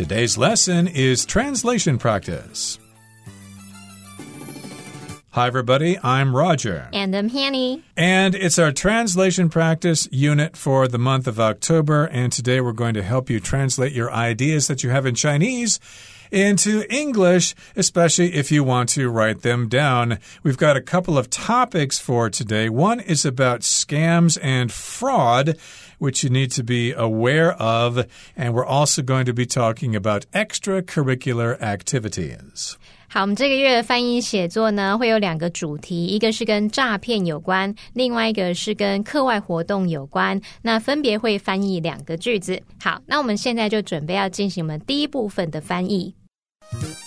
Today's lesson is translation practice. Hi, everybody. I'm Roger. And I'm Hanny. And it's our translation practice unit for the month of October. And today we're going to help you translate your ideas that you have in Chinese into English, especially if you want to write them down. We've got a couple of topics for today. One is about scams and fraud which you need to be aware of. And we're also going to be talking about extracurricular activities. 好，我们这个月的翻译写作呢，会有两个主题，一个是跟诈骗有关，另外一个是跟课外活动有关。那分别会翻译两个句子。好，那我们现在就准备要进行我们第一部分的翻译。 Thank you.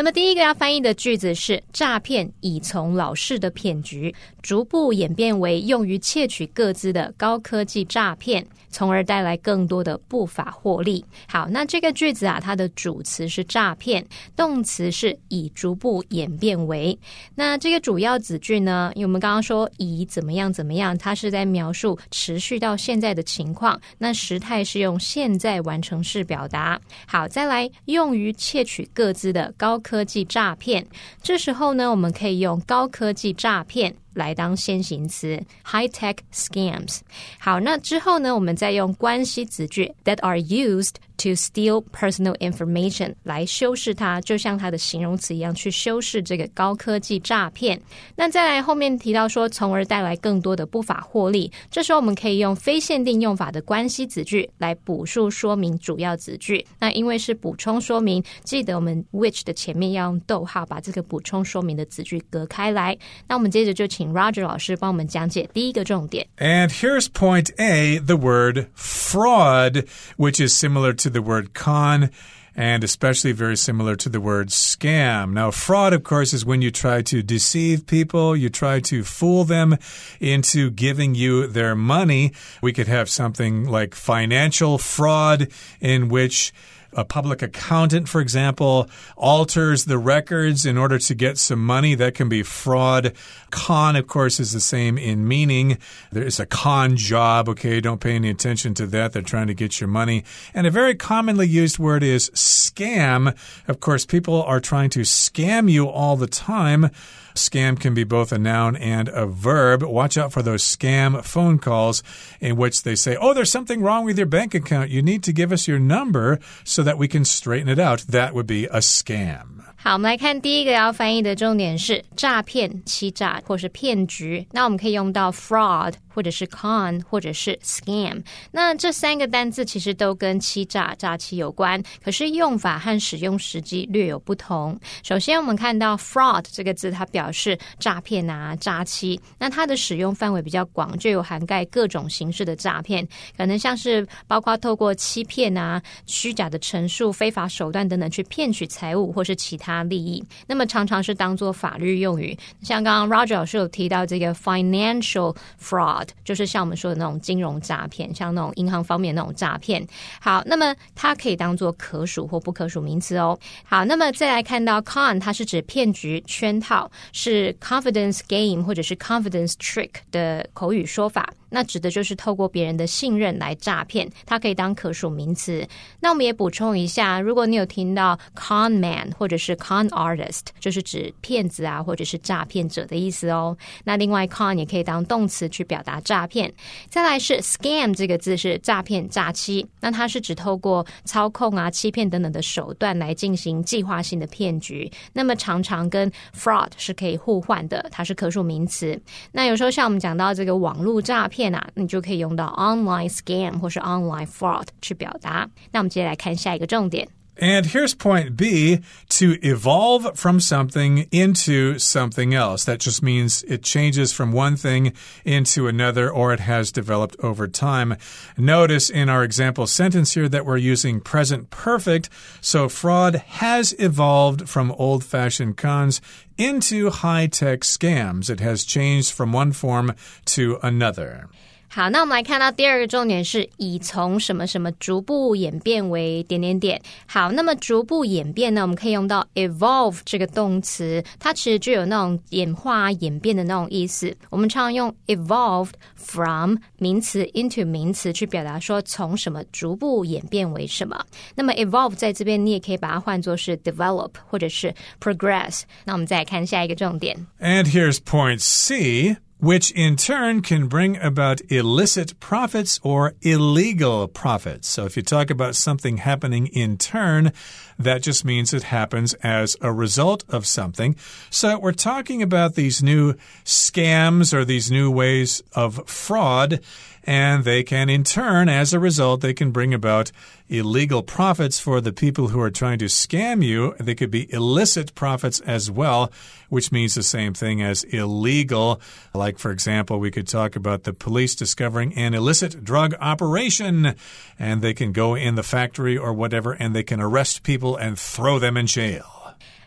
那么第一个要翻译的句子是：诈骗已从老式的骗局逐步演变为用于窃取各自的高科技诈骗。从而带来更多的不法获利。好，那这个句子啊，它的主词是诈骗，动词是以逐步演变为。那这个主要子句呢？因为我们刚刚说以怎么样怎么样，它是在描述持续到现在的情况。那时态是用现在完成式表达。好，再来用于窃取各自的高科技诈骗。这时候呢，我们可以用高科技诈骗。来当先行词，high tech scams。好，那之后呢，我们再用关系子句 that are used。to steal personal information 来修饰它，就像它的形容词一样，去修饰这个高科技诈骗。那再来后面提到说，从而带来更多的不法获利。这时候我们可以用非限定用法的关系子句来补述说明主要子句。那因为是补充说明，记得我们 which 的前面要用逗号，把这个补充说明的子句隔开来。那我们接着就请Roger 老师帮我们讲解第一个重点。And here's point A, the word fraud, which is similar to the word con and especially very similar to the word scam. Now, fraud, of course, is when you try to deceive people, you try to fool them into giving you their money. We could have something like financial fraud, in which a public accountant, for example, alters the records in order to get some money. That can be fraud. Con, of course, is the same in meaning. There's a con job, okay? Don't pay any attention to that. They're trying to get your money. And a very commonly used word is scam. Of course, people are trying to scam you all the time. Scam can be both a noun and a verb. Watch out for those scam phone calls in which they say, Oh, there's something wrong with your bank account. You need to give us your number so that we can straighten it out. That would be a scam. 好，我们来看第一个要翻译的重点是诈骗、欺诈或是骗局。那我们可以用到 fraud。 或者是 con，或者是 scam，那这三个单字其实都跟欺诈、诈欺有关，可是用法和使用时机略有不同。首先，我们看到 fraud 这个字，它表示诈骗啊、诈欺，那它的使用范围比较广，就有涵盖各种形式的诈骗，可能像是包括透过欺骗啊、虚假的陈述、非法手段等等去骗取财物或是其他利益。那么常常是当做法律用语，像刚刚 Roger 老师有提到这个 financial fraud。就是像我们说的那种金融诈骗，像那种银行方面那种诈骗。好，那么它可以当做可数或不可数名词哦。好，那么再来看到 con，它是指骗局、圈套，是 confidence game 或者是 confidence trick 的口语说法。那指的就是透过别人的信任来诈骗，它可以当可数名词。那我们也补充一下，如果你有听到 con man 或者是 con artist，就是指骗子啊，或者是诈骗者的意思哦。那另外 con 也可以当动词去表达诈骗。再来是 scam 这个字是诈骗、诈欺，那它是指透过操控啊、欺骗等等的手段来进行计划性的骗局。那么常常跟 fraud 是可以互换的，它是可数名词。那有时候像我们讲到这个网络诈骗。骗啊，你就可以用到 online scam 或是 online fraud 去表达。那我们接下来看下一个重点。And here's point B to evolve from something into something else. That just means it changes from one thing into another or it has developed over time. Notice in our example sentence here that we're using present perfect. So fraud has evolved from old fashioned cons into high tech scams. It has changed from one form to another. 好，那我们来看到第二个重点是以从什么什么逐步演变为点点点。好，那么逐步演变呢，我们可以用到 evolve 这个动词，它其实就有那种演化、演变的那种意思。我们常用 evolved from 名词 into 名词去表达说从什么逐步演变为什么。那么 evolve 在这边你也可以把它换作是 develop 或者是 progress。那我们再来看下一个重点。And here's point C. which in turn can bring about illicit profits or illegal profits. So if you talk about something happening in turn, that just means it happens as a result of something. So we're talking about these new scams or these new ways of fraud and they can, in turn, as a result, they can bring about illegal profits for the people who are trying to scam you. They could be illicit profits as well, which means the same thing as illegal. Like, for example, we could talk about the police discovering an illicit drug operation, and they can go in the factory or whatever, and they can arrest people and throw them in jail.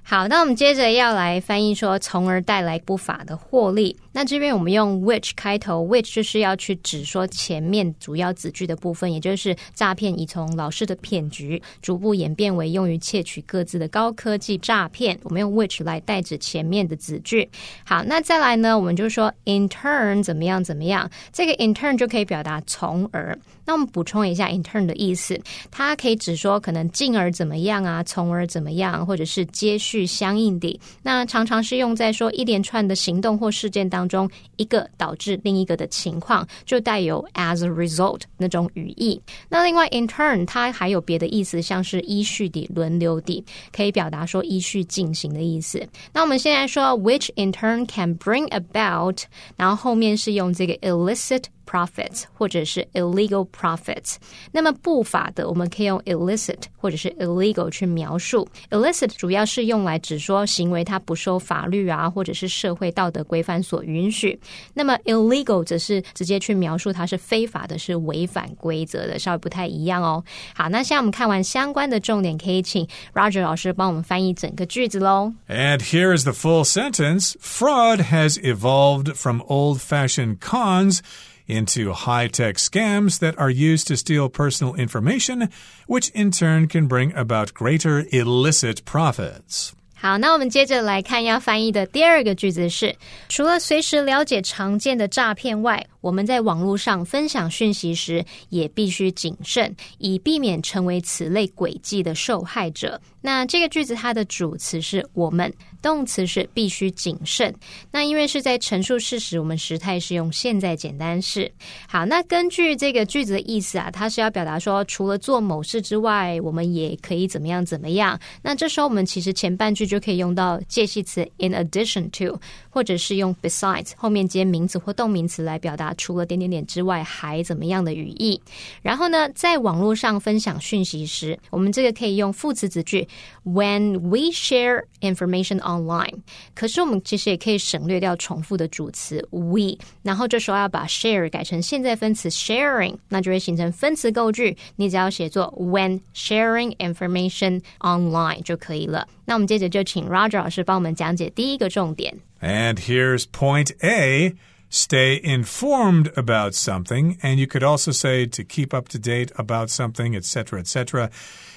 好，那我们接着要来翻译说，从而带来不法的获利。那这边我们用 which 开头，which 就是要去指说前面主要子句的部分，也就是诈骗已从老式的骗局逐步演变为用于窃取各自的高科技诈骗。我们用 which 来代指前面的子句。好，那再来呢，我们就说 in turn 怎么样怎么样，这个 in turn 就可以表达从而。那我们补充一下 in turn 的意思，它可以指说可能进而怎么样啊，从而怎么样，或者是接续。相应的，那常常是用在说一连串的行动或事件当中，一个导致另一个的情况，就带有 as a result 那种语义。那另外 in turn 它还有别的意思，像是依序的、轮流的，可以表达说依序进行的意思。那我们现在说 which in turn can bring about，然后后面是用这个 illicit。profits 或者是 illegal profits。那么不法的，我们可以用 illicit 或者是 illegal 去描述。illicit 主要是用来指说行为它不受法律啊或者是社会道德规范所允许。那么 illegal 则是直接去描述它是非法的，是违反规则的，稍微不太一样哦。好，那现在我们看完相关的重点，可以请 Roger 老师帮我们翻译整个句子喽。And here is the full sentence: Fraud has evolved from old-fashioned cons into high tech scams that are used to steal personal information, which in turn can bring about greater illicit profits. 好，那我们接着来看要翻译的第二个句子是：除了随时了解常见的诈骗外，我们在网络上分享讯息时也必须谨慎，以避免成为此类诡计的受害者。那这个句子它的主词是我们， 动词是必须谨慎。那因为是在陈述事实，我们时态是用现在简单式。好，那根据这个句子的意思啊，它是要表达说，除了做某事之外，我们也可以怎么样怎么样。那这时候我们其实前半句就可以用到介系词 in addition to，或者是用 besides 后面接名词或动名词来表达除了点点点之外还怎么样的语义。然后呢，在网络上分享讯息时，我们这个可以用副词子句。When we share information on online，可是我们其实也可以省略掉重复的主词 we，然后这时候要把 share 改成现在分词 sharing，那就会形成分词构句。你只要写作 when sharing information online 就可以了。那我们接着就请 Roger 老师帮我们讲解第一个重点。And here's point A. stay informed about something, and you could also say to keep up to date about something, etc., etc.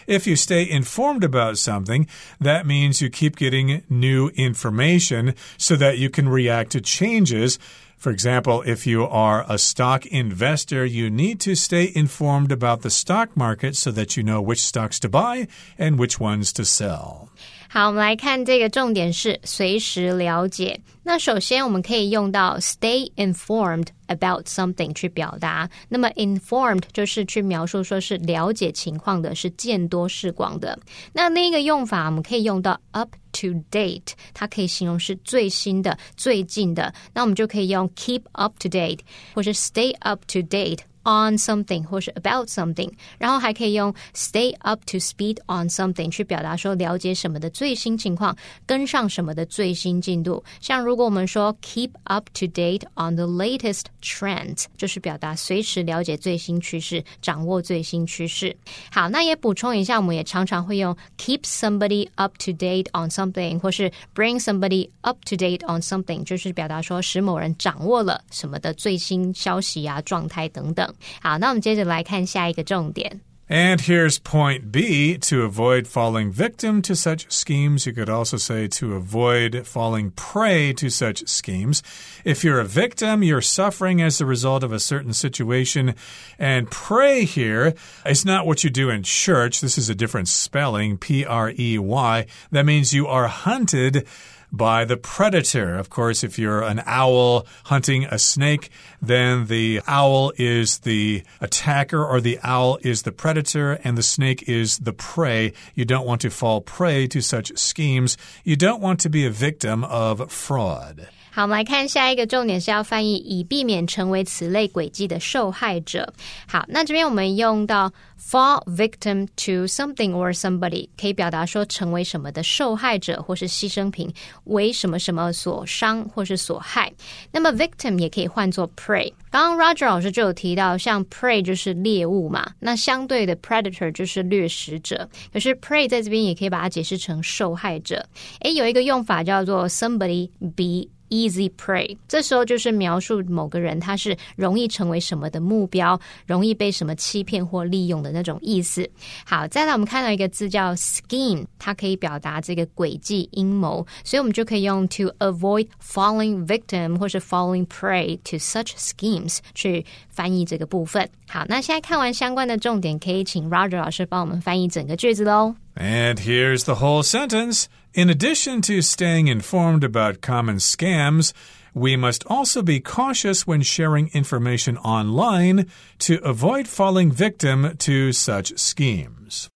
If you stay informed about something, that means you keep getting new information so that you can react to changes. For example, if you are a stock investor, you need to stay informed about the stock market so that you know which stocks to buy and which ones to sell. 好，我们来看这个重点是随时了解。那首先我们可以用到 stay informed about something 去表达。那么 informed 就是去描述说是了解情况的，是见多识广的。那另一个用法我们可以用到 up to date，它可以形容是最新的、最近的。那我们就可以用 keep up to date，或是 stay up to date。on something 或是 about something，然后还可以用 stay up to speed on something 去表达说了解什么的最新情况，跟上什么的最新进度。像如果我们说 keep up to date on the latest trends，就是表达随时了解最新趋势，掌握最新趋势。好，那也补充一下，我们也常常会用 keep somebody up to date on something，或是 bring somebody up to date on something，就是表达说使某人掌握了什么的最新消息啊、状态等等。 好，那我们接着来看下一个重点。And here's point B to avoid falling victim to such schemes. You could also say to avoid falling prey to such schemes. If you're a victim, you're suffering as the result of a certain situation. And prey here is not what you do in church. This is a different spelling P R E Y. That means you are hunted by the predator. Of course, if you're an owl hunting a snake, then the owl is the attacker or the owl is the predator and the snake is the prey. You don't want to fall prey to such schemes. You don't want to be a victim of fraud. 好，我们来看下一个重点是要翻译，以避免成为此类诡计的受害者。好，那这边我们用到 fall victim to something or somebody，可以表达说成为什么的受害者或是牺牲品，为什么什么所伤或是所害。那么 victim 也可以换作 prey。刚刚 Roger 老师就有提到，像 prey 就是猎物嘛，那相对的 predator 就是掠食者。可是 prey 在这边也可以把它解释成受害者。诶，有一个用法叫做 somebody be。Easy prey，这时候就是描述某个人他是容易成为什么的目标，容易被什么欺骗或利用的那种意思。好，再来我们看到一个字叫 scheme，它可以表达这个诡计阴谋，所以我们就可以用 to avoid falling victim 或是 falling prey to such schemes 去翻译这个部分。好，那现在看完相关的重点，可以请 Roger 老师帮我们翻译整个句子喽。And here's the whole sentence. In addition to staying informed about common scams, we must also be cautious when sharing information online to avoid falling victim to such schemes.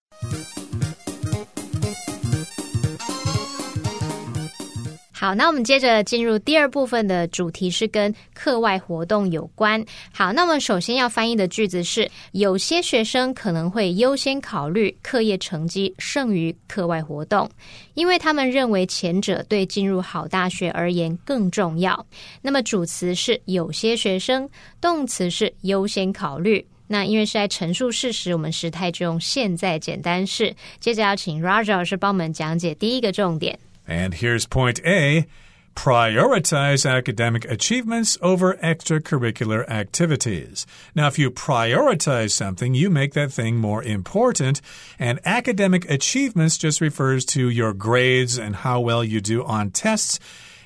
好，那我们接着进入第二部分的主题是跟课外活动有关。好，那么首先要翻译的句子是：有些学生可能会优先考虑课业成绩胜于课外活动，因为他们认为前者对进入好大学而言更重要。那么主词是有些学生，动词是优先考虑。那因为是在陈述事实，我们时态就用现在简单式。接着要请 Roger 老师帮我们讲解第一个重点。And here's point A prioritize academic achievements over extracurricular activities. Now, if you prioritize something, you make that thing more important. And academic achievements just refers to your grades and how well you do on tests.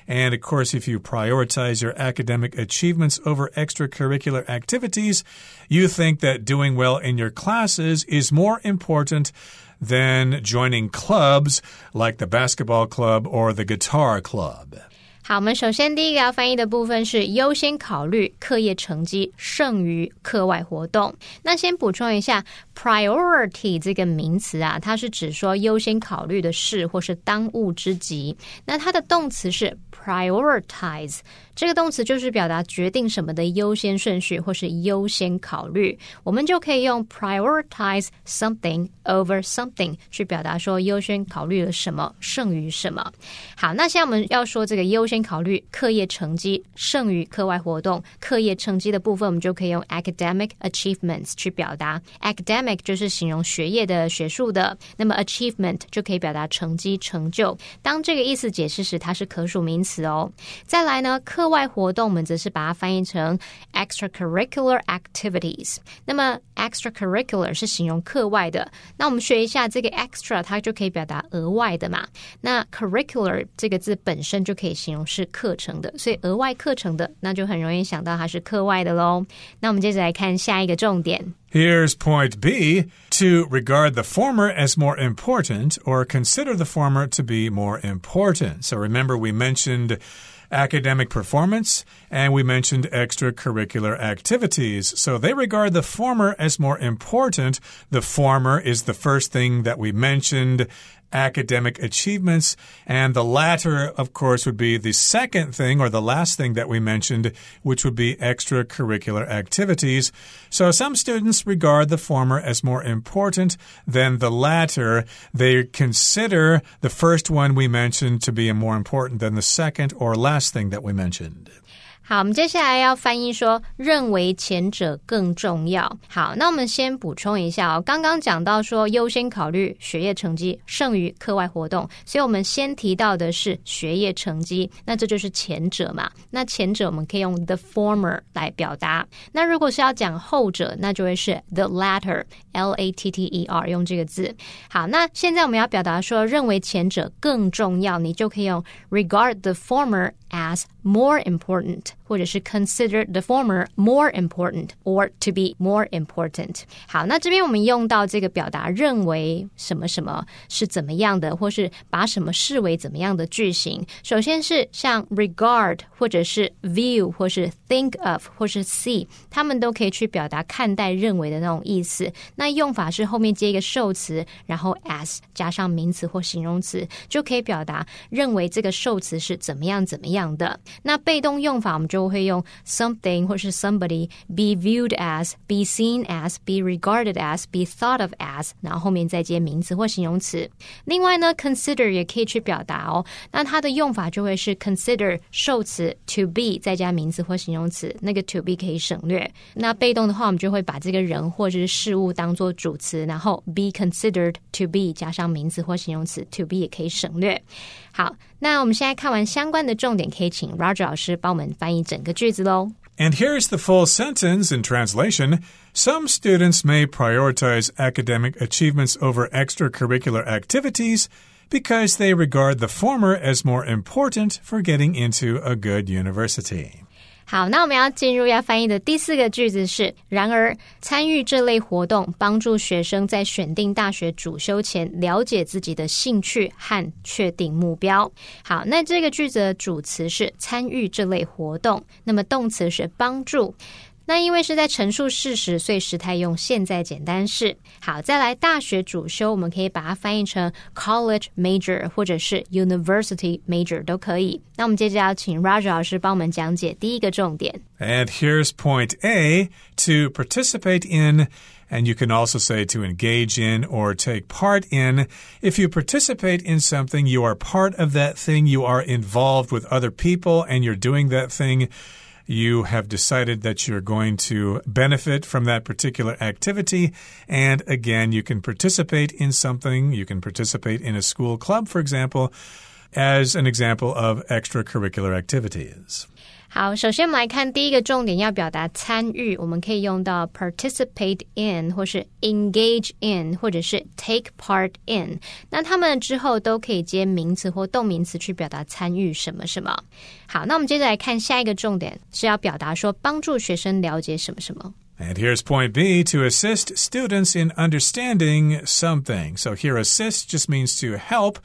And of course, if you prioritize your academic achievements over extracurricular activities, you think that doing well in your classes is more important than joining clubs like the basketball club or the guitar club. 好，我们首先第一个要翻译的部分是优先考虑课业成绩胜于课外活动。那先补充一下，priority 这个名词啊，它是指说优先考虑的事或是当务之急。那它的动词是 prioritize。 这个动词就是表达决定什么的优先顺序或是优先考虑，我们就可以用 prioritize something over something 去表达说优先考虑了什么胜于什么。好，那现在我们要说这个优先考虑课业成绩胜于课外活动，课业成绩的部分我们就可以用 academic achievements 去表达。academic 就是形容学业的、学术的，那么 achievement 就可以表达成绩、成就。当这个意思解释时，它是可数名词哦。再来呢，课课外活动，我们则是把它翻译成 extracurricular activities。那么 extracurricular 是形容课外的。那我们学一下这个 extra，它就可以表达额外的嘛。那 curricular 这个字本身就可以形容是课程的，所以额外课程的，那就很容易想到它是课外的喽。那我们接着来看下一个重点。Here's point B to regard the former as more important or consider the former to be more important. So remember, we mentioned academic performance, and we mentioned extracurricular activities. So they regard the former as more important. The former is the first thing that we mentioned academic achievements. And the latter, of course, would be the second thing or the last thing that we mentioned, which would be extracurricular activities. So some students regard the former as more important than the latter. They consider the first one we mentioned to be more important than the second or last thing that we mentioned. 好，我们接下来要翻译说，认为前者更重要。好，那我们先补充一下哦，刚刚讲到说优先考虑学业成绩胜于课外活动，所以我们先提到的是学业成绩，那这就是前者嘛。那前者我们可以用 the former 来表达。那如果是要讲后者，那就会是 the latter，L A T T E R 用这个字。好，那现在我们要表达说认为前者更重要，你就可以用 regard the former as more important。或者是 consider the former more important or to be more important。好，那这边我们用到这个表达认为什么什么是怎么样的，或是把什么视为怎么样的句型。首先是像 regard 或者是 view 或是 think of 或是 see，他们都可以去表达看待、认为的那种意思。那用法是后面接一个受词，然后 as 加上名词或形容词，就可以表达认为这个受词是怎么样怎么样的。那被动用法我们就会用 something 或是 somebody be viewed as, be seen as, be regarded as, be thought of as，然后后面再接名词或形容词。另外呢，consider 也可以去表达哦。那它的用法就会是 consider 受词 to be 再加名词或形容词，那个 to be 可以省略。那被动的话，我们就会把这个人或者是事物当做主词，然后 be considered to be 加上名词或形容词 to be 也可以省略。好，那我们现在看完相关的重点，可以请 Roger 老师帮我们翻译 整个句子喽。And here's the full sentence in translation. Some students may prioritize academic achievements over extracurricular activities because they regard the former as more important for getting into a good university. 好，那我们要进入要翻译的第四个句子是：然而，参与这类活动帮助学生在选定大学主修前了解自己的兴趣和确定目标。好，那这个句子的主词是参与这类活动，那么动词是帮助。那因为是在陈述事实，所以时态用现在简单式。好，再来大学主修，我们可以把它翻译成 college major 或者是 university major 都可以。那我们接着要请 Roger 老师帮我们讲解第一个重点。And here's point A to participate in. And you can also say to engage in or take part in. If you participate in something, you are part of that thing. You are involved with other people and you're doing that thing you have decided that you're going to benefit from that particular activity. And again, you can participate in something. You can participate in a school club, for example, as an example of extracurricular activities. 好，首先我们来看第一个重点，要表达参与，我们可以用到 participate in，或是 engage in，或者是 take part in。那它们之后都可以接名词或动名词去表达参与什么什么。好，那我们接着来看下一个重点，是要表达说帮助学生了解什么什么。And here's point B to assist students in understanding something. So here, assist just means to help.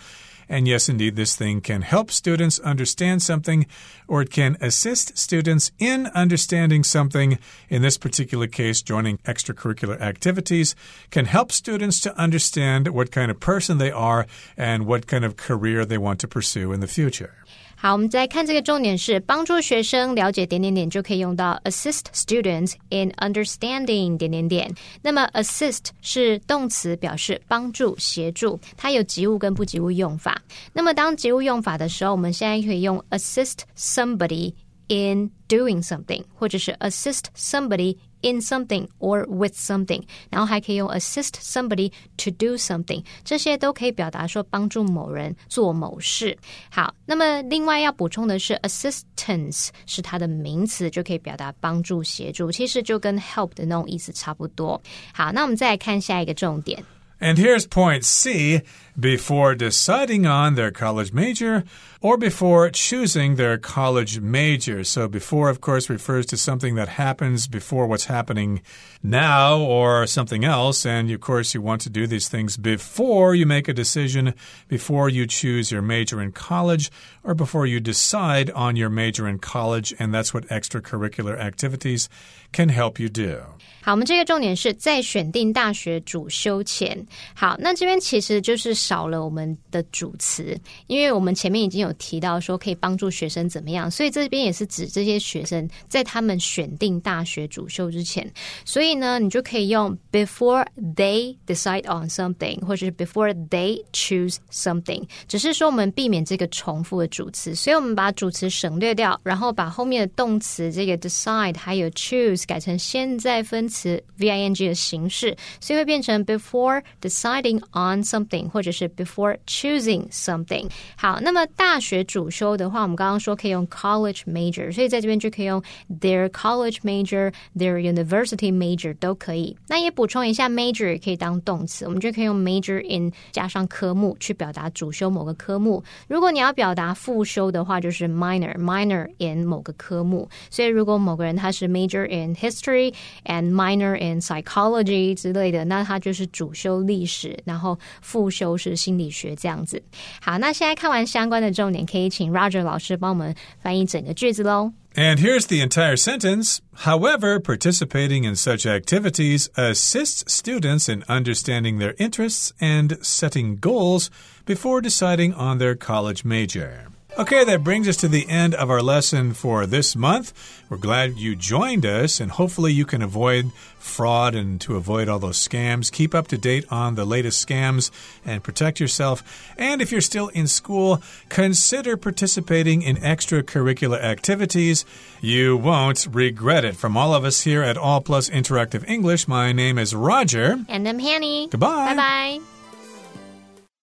And yes, indeed, this thing can help students understand something or it can assist students in understanding something. In this particular case, joining extracurricular activities can help students to understand what kind of person they are and what kind of career they want to pursue in the future. 好，我们再看这个重点是帮助学生了解点点点，就可以用到 assist students in understanding 点点点。那么 assist 是动词，表示帮助、协助，它有及物跟不及物用法。那么当及物用法的时候，我们现在可以用 assist somebody in doing something，或者是 assist somebody in something or with something，然后还可以用 assist somebody to do something，这些都可以表达说帮助某人做某事。好，那么另外要补充的是，assistance 是它的名词，就可以表达帮助、协助，其实就跟 help 的那种意思差不多。好，那我们再来看下一个重点。And here's point C. Before deciding on their college major, or before choosing their college major. So, before, of course, refers to something that happens before what's happening now or something else. And, of course, you want to do these things before you make a decision, before you choose your major in college, or before you decide on your major in college. And that's what extracurricular activities can help you do. 好，我们这个重点是在选定大学主修前。好，那这边其实就是少了我们的主词，因为我们前面已经有 提到说可以帮助学生怎么样，所以这边也是指这些学生在他们选定大学主修之前。所以呢，你就可以用 before they decide on something，或者是 before they choose something。只是说我们避免这个重复的主词，所以我们把主词省略掉，然后把后面的动词这个 decide 还有 choose 改成现在分。词 ving 的形式，所以会变成 before deciding on something，或者是 before choosing something。好，那么大学主修的话，我们刚刚说可以用 college major，所以在这边就可以用 their college major，their university major 都可以。那也补充一下，major 也可以当动词，我们就可以用 major in 加上科目去表达主修某个科目。如果你要表达副修的话，就是 minor，minor in 某个科目。所以如果某个人他是 major in history and minor in psychology 之类的，那他就是主修历史，然后副修是心理学这样子。好，那现在看完相关的重点，可以请 Roger 老师帮我们翻译整个句子喽。And here's the entire sentence. However, participating in such activities assists students in understanding their interests and setting goals before deciding on their college major. Okay, that brings us to the end of our lesson for this month. We're glad you joined us, and hopefully, you can avoid fraud and to avoid all those scams. Keep up to date on the latest scams and protect yourself. And if you're still in school, consider participating in extracurricular activities. You won't regret it. From all of us here at All Plus Interactive English, my name is Roger. And I'm Hanny. Goodbye. Bye bye.